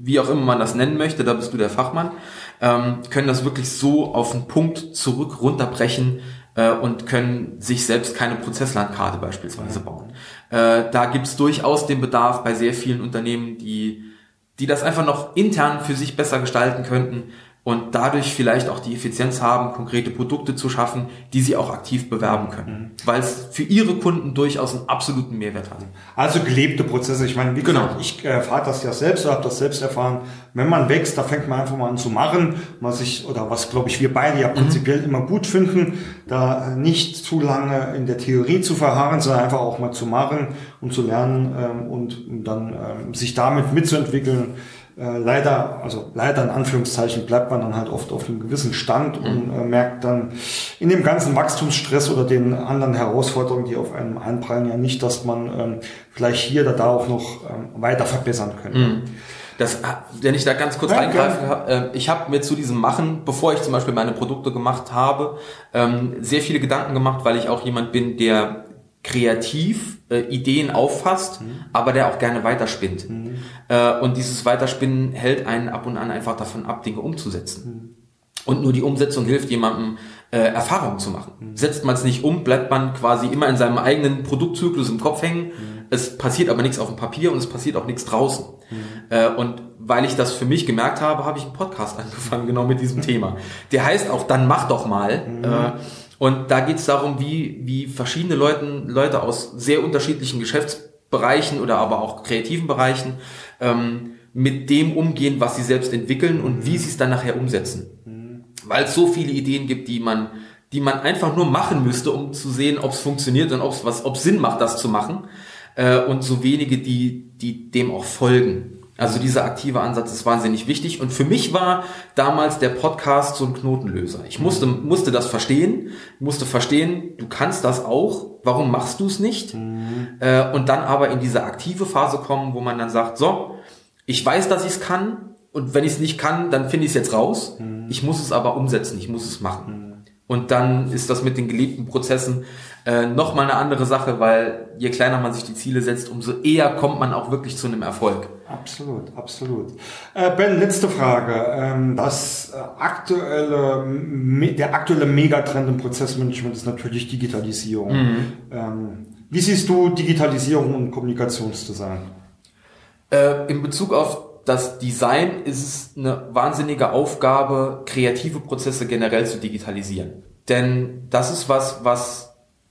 wie auch immer man das nennen möchte, da bist du der Fachmann, ähm, können das wirklich so auf einen Punkt zurück runterbrechen äh, und können sich selbst keine Prozesslandkarte beispielsweise bauen. Äh, da gibt es durchaus den Bedarf bei sehr vielen Unternehmen, die die das einfach noch intern für sich besser gestalten könnten, und dadurch vielleicht auch die Effizienz haben, konkrete Produkte zu schaffen, die sie auch aktiv bewerben können, mhm. weil es für ihre Kunden durchaus einen absoluten Mehrwert hat. Also gelebte Prozesse. Ich meine, wie genau. gesagt, ich erfahre das ja selbst, habe das selbst erfahren. Wenn man wächst, da fängt man einfach mal an zu machen, was ich oder was glaube ich wir beide ja mhm. prinzipiell mhm. immer gut finden, da nicht zu lange in der Theorie zu verharren, sondern einfach auch mal zu machen und zu lernen ähm, und dann ähm, sich damit mitzuentwickeln äh, leider, also leider in Anführungszeichen bleibt man dann halt oft auf einem gewissen Stand und mhm. äh, merkt dann in dem ganzen Wachstumsstress oder den anderen Herausforderungen, die auf einem einprallen, ja nicht, dass man ähm, vielleicht hier oder da auch noch ähm, weiter verbessern könnte. Mhm. Das, wenn ich da ganz kurz ja, reingreife, äh, ich habe mir zu diesem Machen, bevor ich zum Beispiel meine Produkte gemacht habe, ähm, sehr viele Gedanken gemacht, weil ich auch jemand bin, der kreativ äh, Ideen auffasst, mhm. aber der auch gerne weiterspinnt. Mhm. Äh, und dieses Weiterspinnen hält einen ab und an einfach davon ab, Dinge umzusetzen. Mhm. Und nur die Umsetzung hilft jemandem, äh, Erfahrungen zu machen. Mhm. Setzt man es nicht um, bleibt man quasi immer in seinem eigenen Produktzyklus im Kopf hängen. Mhm. Es passiert aber nichts auf dem Papier und es passiert auch nichts draußen. Mhm. Äh, und weil ich das für mich gemerkt habe, habe ich einen Podcast angefangen, genau mit diesem Thema. Der heißt auch, dann mach doch mal. Äh, und da geht es darum, wie, wie verschiedene Leuten, Leute aus sehr unterschiedlichen Geschäftsbereichen oder aber auch kreativen Bereichen ähm, mit dem umgehen, was sie selbst entwickeln und wie sie es dann nachher umsetzen. Weil es so viele Ideen gibt, die man, die man einfach nur machen müsste, um zu sehen, ob es funktioniert und ob es was, ob Sinn macht, das zu machen. Äh, und so wenige, die, die dem auch folgen. Also dieser aktive Ansatz ist wahnsinnig wichtig. Und für mich war damals der Podcast so ein Knotenlöser. Ich musste, musste das verstehen, musste verstehen, du kannst das auch, warum machst du es nicht? Mhm. Äh, und dann aber in diese aktive Phase kommen, wo man dann sagt, so, ich weiß, dass ich es kann. Und wenn ich es nicht kann, dann finde ich es jetzt raus. Mhm. Ich muss es aber umsetzen, ich muss es machen. Mhm. Und dann ist das mit den geliebten Prozessen äh, nochmal eine andere Sache, weil je kleiner man sich die Ziele setzt, umso eher kommt man auch wirklich zu einem Erfolg. Absolut, absolut. Äh, ben, letzte Frage. Ähm, das äh, aktuelle, der aktuelle Megatrend im Prozessmanagement ist natürlich Digitalisierung. Mhm. Ähm, wie siehst du Digitalisierung und Kommunikationsdesign? Äh, in Bezug auf das Design ist es eine wahnsinnige Aufgabe, kreative Prozesse generell zu digitalisieren. Denn das ist was, was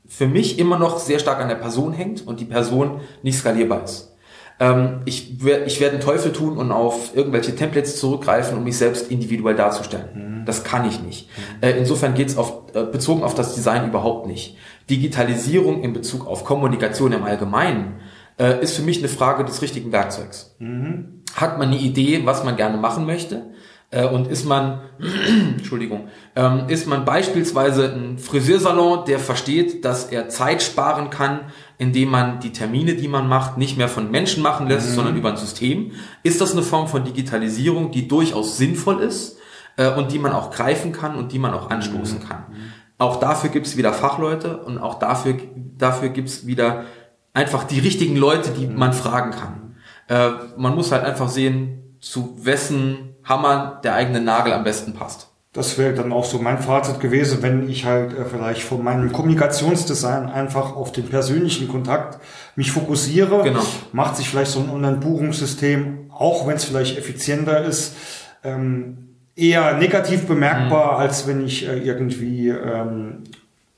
für mich immer noch sehr stark an der Person hängt und die Person nicht skalierbar ist. Ähm, ich, ich werde einen Teufel tun und auf irgendwelche Templates zurückgreifen, um mich selbst individuell darzustellen. Mhm. Das kann ich nicht. Mhm. Äh, insofern geht es auf, äh, bezogen auf das Design überhaupt nicht. Digitalisierung in Bezug auf Kommunikation im Allgemeinen äh, ist für mich eine Frage des richtigen Werkzeugs. Mhm. Hat man eine Idee, was man gerne machen möchte? Äh, und ist man, Entschuldigung, ähm, ist man beispielsweise ein Friseursalon, der versteht, dass er Zeit sparen kann, indem man die Termine, die man macht, nicht mehr von Menschen machen lässt, mhm. sondern über ein System. Ist das eine Form von Digitalisierung, die durchaus sinnvoll ist äh, und die man auch greifen kann und die man auch anstoßen kann? Mhm. Auch dafür gibt es wieder Fachleute und auch dafür, dafür gibt es wieder einfach die richtigen Leute, die man fragen kann. Äh, man muss halt einfach sehen, zu wessen Hammer der eigene Nagel am besten passt. das wäre dann auch so mein Fazit gewesen, wenn ich halt äh, vielleicht von meinem Kommunikationsdesign einfach auf den persönlichen Kontakt mich fokussiere. Genau. Macht sich vielleicht so ein Online-Buchungssystem, auch wenn es vielleicht effizienter ist, ähm, eher negativ bemerkbar, mhm. als wenn ich äh, irgendwie ähm,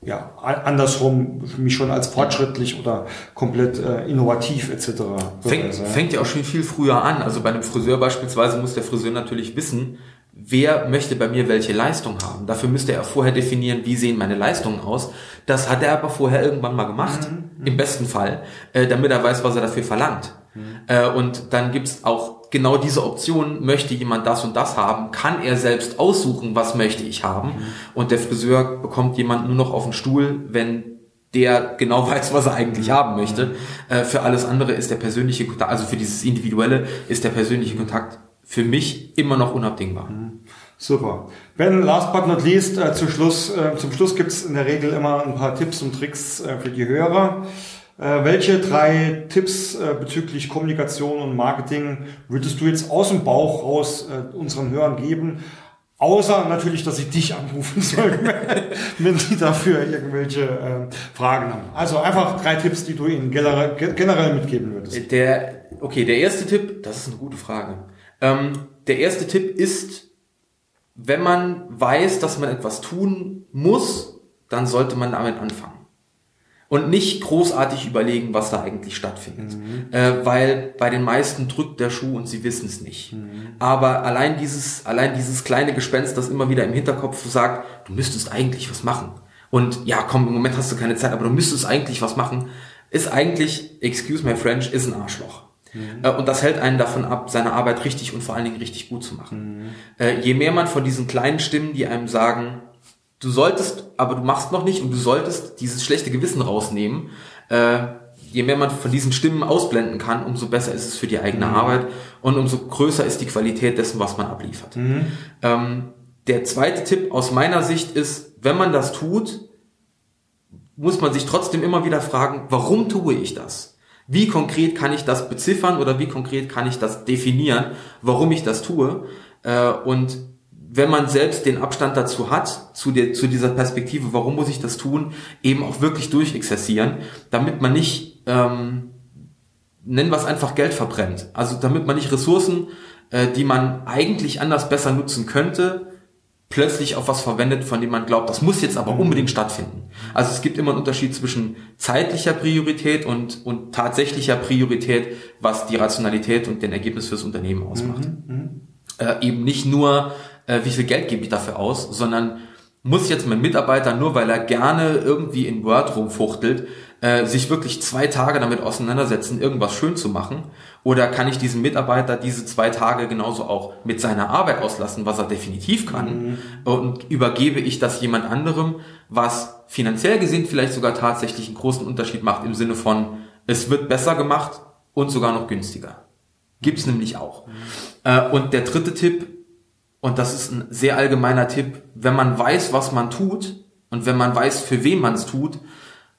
ja, andersrum mich schon als fortschrittlich oder komplett äh, innovativ etc. Fängt, fängt ja auch schon viel früher an. Also bei einem Friseur beispielsweise muss der Friseur natürlich wissen, wer möchte bei mir welche Leistung haben. Dafür müsste er vorher definieren, wie sehen meine Leistungen aus. Das hat er aber vorher irgendwann mal gemacht, mhm. im besten Fall, äh, damit er weiß, was er dafür verlangt. Mhm. Äh, und dann gibt's auch genau diese Option, möchte jemand das und das haben, kann er selbst aussuchen, was möchte ich haben. Mhm. Und der Friseur bekommt jemand nur noch auf den Stuhl, wenn der genau weiß, was er eigentlich mhm. haben möchte. Äh, für alles andere ist der persönliche Kontakt, also für dieses Individuelle ist der persönliche Kontakt für mich immer noch unabdingbar. Mhm. Super. Ben, last but not least, äh, zu Schluss, äh, zum Schluss gibt's in der Regel immer ein paar Tipps und Tricks äh, für die Hörer. Äh, welche drei Tipps äh, bezüglich Kommunikation und Marketing würdest du jetzt aus dem Bauch raus äh, unseren Hörern geben? Außer natürlich, dass ich dich anrufen soll, wenn die dafür irgendwelche Fragen haben. Also einfach drei Tipps, die du ihnen generell, generell mitgeben würdest. Der, okay, der erste Tipp, das ist eine gute Frage. Ähm, der erste Tipp ist, wenn man weiß, dass man etwas tun muss, dann sollte man damit anfangen. Und nicht großartig überlegen, was da eigentlich stattfindet. Mhm. Äh, weil bei den meisten drückt der Schuh und sie wissen es nicht. Mhm. Aber allein dieses, allein dieses kleine Gespenst, das immer wieder im Hinterkopf sagt, du müsstest eigentlich was machen. Und ja, komm, im Moment hast du keine Zeit, aber du müsstest eigentlich was machen, ist eigentlich, excuse my French, ist ein Arschloch. Mhm. Äh, und das hält einen davon ab, seine Arbeit richtig und vor allen Dingen richtig gut zu machen. Mhm. Äh, je mehr man von diesen kleinen Stimmen, die einem sagen, du solltest, aber du machst noch nicht und du solltest dieses schlechte Gewissen rausnehmen, äh, je mehr man von diesen Stimmen ausblenden kann, umso besser ist es für die eigene mhm. Arbeit und umso größer ist die Qualität dessen, was man abliefert. Mhm. Ähm, der zweite Tipp aus meiner Sicht ist, wenn man das tut, muss man sich trotzdem immer wieder fragen, warum tue ich das? Wie konkret kann ich das beziffern oder wie konkret kann ich das definieren, warum ich das tue? Äh, und wenn man selbst den Abstand dazu hat, zu, der, zu dieser Perspektive, warum muss ich das tun, eben auch wirklich durchexerzieren, damit man nicht, ähm, nennen wir es einfach Geld verbrennt. Also damit man nicht Ressourcen, äh, die man eigentlich anders besser nutzen könnte, plötzlich auf was verwendet, von dem man glaubt, das muss jetzt aber unbedingt stattfinden. Also es gibt immer einen Unterschied zwischen zeitlicher Priorität und, und tatsächlicher Priorität, was die Rationalität und den Ergebnis fürs Unternehmen ausmacht. Mhm, mhm. äh, eben nicht nur, äh, wie viel Geld gebe ich dafür aus, sondern muss jetzt mein Mitarbeiter, nur weil er gerne irgendwie in Word rumfuchtelt, äh, sich wirklich zwei Tage damit auseinandersetzen, irgendwas schön zu machen? Oder kann ich diesen Mitarbeiter diese zwei Tage genauso auch mit seiner Arbeit auslassen, was er definitiv kann? Mhm. Und übergebe ich das jemand anderem, was finanziell gesehen vielleicht sogar tatsächlich einen großen Unterschied macht im Sinne von, es wird besser gemacht und sogar noch günstiger. Gibt's nämlich auch. Mhm. Äh, und der dritte Tipp, und das ist ein sehr allgemeiner Tipp, wenn man weiß, was man tut und wenn man weiß, für wen man es tut,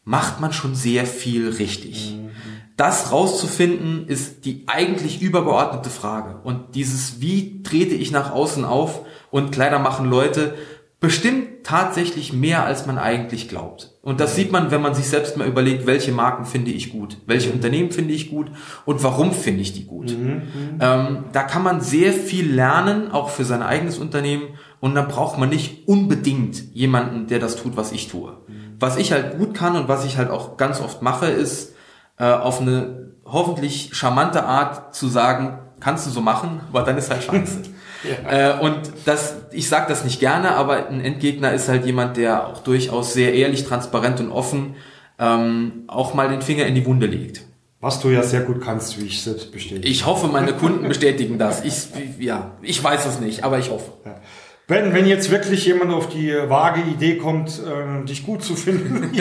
macht man schon sehr viel richtig. Mhm. Das rauszufinden ist die eigentlich übergeordnete Frage. Und dieses, wie trete ich nach außen auf und Kleider machen Leute, bestimmt tatsächlich mehr, als man eigentlich glaubt. Und das sieht man, wenn man sich selbst mal überlegt, welche Marken finde ich gut, welche mhm. Unternehmen finde ich gut und warum finde ich die gut. Mhm. mhm. Ähm, da kann man sehr viel lernen, auch für sein eigenes Unternehmen. Und da braucht man nicht unbedingt jemanden, der das tut, was ich tue. Mhm was ich halt gut kann und was ich halt auch ganz oft mache, ist äh, auf eine hoffentlich charmante Art zu sagen, kannst du so machen, aber dann ist halt scheiße. ja. äh, und das, ich sage das nicht gerne, aber ein Endgegner ist halt jemand, der auch durchaus sehr ehrlich, transparent und offen ähm, auch mal den Finger in die Wunde legt. Was du ja sehr gut kannst, wie ich es bestätige. Ich hoffe, meine Kunden bestätigen das. Ich, ja, ich weiß es nicht, aber ich hoffe. Ja. Wenn, wenn jetzt wirklich jemand auf die vage Idee kommt, äh, dich gut zu finden,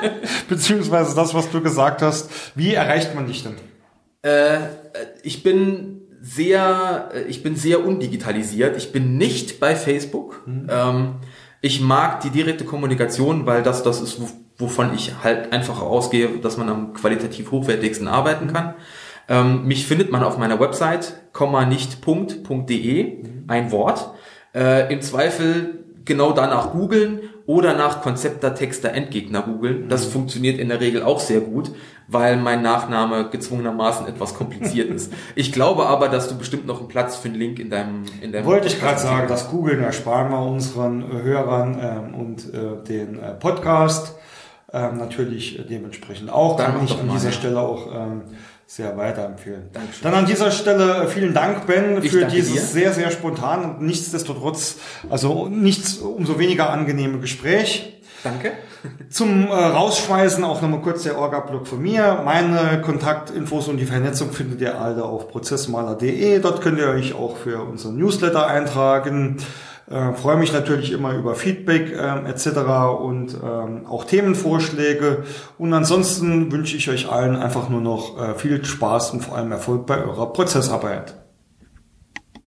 beziehungsweise das, was du gesagt hast, wie erreicht man dich denn? Äh, ich bin sehr, ich bin sehr undigitalisiert. Ich bin nicht bei Facebook. Mhm. Ähm, ich mag die direkte Kommunikation, weil das das ist, wovon ich halt einfach ausgehe, dass man am qualitativ hochwertigsten arbeiten kann. Ähm, mich findet man auf meiner Website, nicht.de, mhm. ein Wort. Äh, Im Zweifel genau danach googeln oder nach Konzepter, Texter, Endgegner googeln. Das mhm. funktioniert in der Regel auch sehr gut, weil mein Nachname gezwungenermaßen etwas kompliziert ist. Ich glaube aber, dass du bestimmt noch einen Platz für einen Link in deinem in deinem Wollte ich gerade sagen, das Googeln ersparen wir unseren äh, Hörern ähm, und äh, den äh, Podcast ähm, natürlich dementsprechend auch. Dann Kann ich an dieser ja. Stelle auch ähm, sehr weiterempfehlen. Dankeschön. Dann an dieser Stelle äh, vielen Dank, Ben, ich für dieses dir. sehr, sehr spontan und nichtsdestotrotz, also nichts umso weniger angenehme Gespräch. Danke. Zum äh, Rausschmeißen auch nochmal kurz der Orga-Blog von mir. Meine Kontaktinfos und die Vernetzung findet ihr alle auf prozessmaler.de. Dort könnt ihr euch auch für unseren Newsletter eintragen. Äh, freue mich natürlich immer über Feedback äh, etc. und ähm, auch Themenvorschläge. Und ansonsten wünsche ich euch allen einfach nur noch äh, viel Spaß und vor allem Erfolg bei eurer Prozessarbeit.